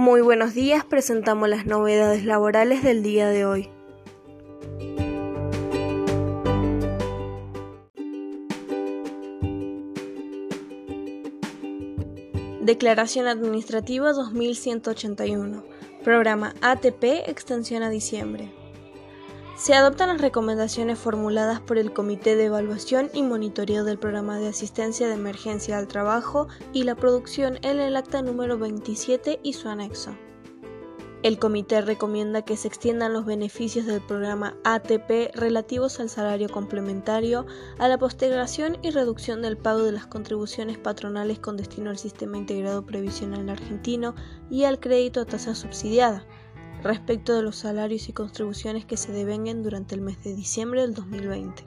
Muy buenos días, presentamos las novedades laborales del día de hoy. Declaración Administrativa 2181. Programa ATP Extensión a diciembre. Se adoptan las recomendaciones formuladas por el Comité de Evaluación y Monitoreo del Programa de Asistencia de Emergencia al Trabajo y la Producción en el acta número 27 y su anexo. El comité recomienda que se extiendan los beneficios del programa ATP relativos al salario complementario, a la postergación y reducción del pago de las contribuciones patronales con destino al sistema integrado previsional argentino y al crédito a tasa subsidiada, respecto de los salarios y contribuciones que se devenguen durante el mes de diciembre del 2020.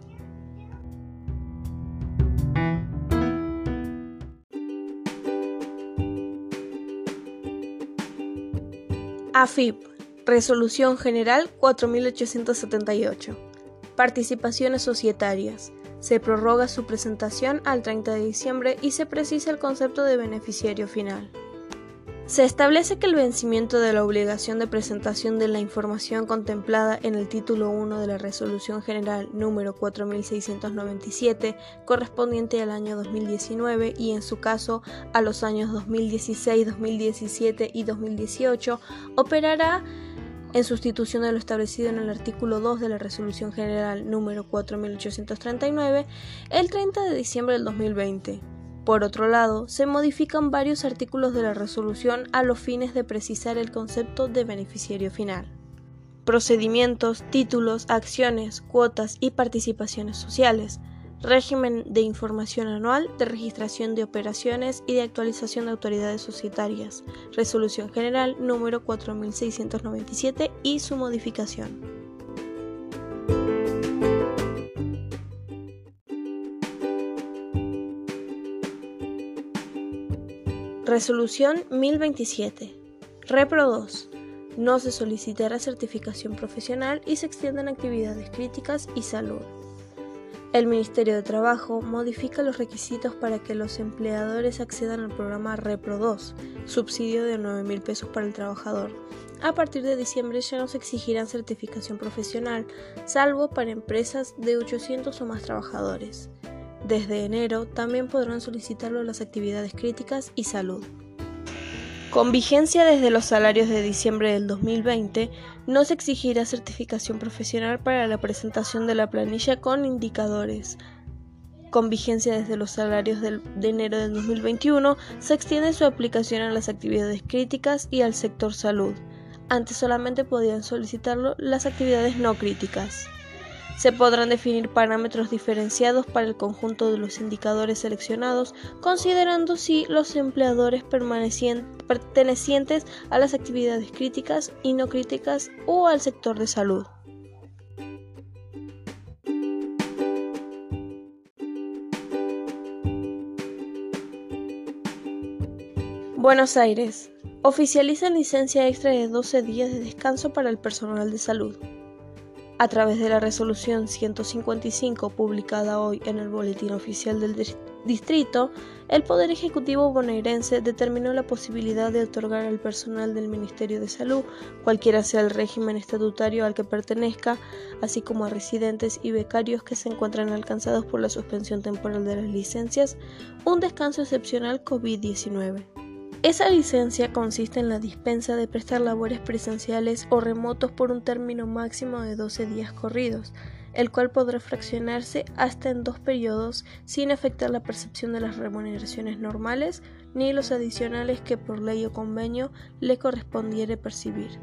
AFIP, Resolución General 4878. Participaciones societarias. Se prorroga su presentación al 30 de diciembre y se precisa el concepto de beneficiario final. Se establece que el vencimiento de la obligación de presentación de la información contemplada en el título 1 de la Resolución General número 4697 correspondiente al año 2019 y en su caso a los años 2016, 2017 y 2018 operará en sustitución de lo establecido en el artículo 2 de la Resolución General número 4839 el 30 de diciembre del 2020 por otro lado, se modifican varios artículos de la resolución a los fines de precisar el concepto de beneficiario final. Procedimientos, títulos, acciones, cuotas y participaciones sociales. Régimen de información anual, de registración de operaciones y de actualización de autoridades societarias. Resolución General número 4697 y su modificación. Resolución 1027. Repro 2. No se solicitará certificación profesional y se extienden actividades críticas y salud. El Ministerio de Trabajo modifica los requisitos para que los empleadores accedan al programa Repro 2, subsidio de 9 mil pesos para el trabajador. A partir de diciembre ya no se exigirán certificación profesional, salvo para empresas de 800 o más trabajadores. Desde enero también podrán solicitarlo las actividades críticas y salud. Con vigencia desde los salarios de diciembre del 2020, no se exigirá certificación profesional para la presentación de la planilla con indicadores. Con vigencia desde los salarios de enero del 2021, se extiende su aplicación a las actividades críticas y al sector salud. Antes solamente podían solicitarlo las actividades no críticas. Se podrán definir parámetros diferenciados para el conjunto de los indicadores seleccionados, considerando si los empleadores pertenecientes a las actividades críticas y no críticas o al sector de salud. Buenos Aires. Oficializa licencia extra de 12 días de descanso para el personal de salud. A través de la resolución 155 publicada hoy en el Boletín Oficial del Distrito, el Poder Ejecutivo bonaerense determinó la posibilidad de otorgar al personal del Ministerio de Salud, cualquiera sea el régimen estatutario al que pertenezca, así como a residentes y becarios que se encuentran alcanzados por la suspensión temporal de las licencias, un descanso excepcional COVID-19. Esa licencia consiste en la dispensa de prestar labores presenciales o remotos por un término máximo de 12 días corridos, el cual podrá fraccionarse hasta en dos periodos sin afectar la percepción de las remuneraciones normales ni los adicionales que por ley o convenio le correspondiere percibir.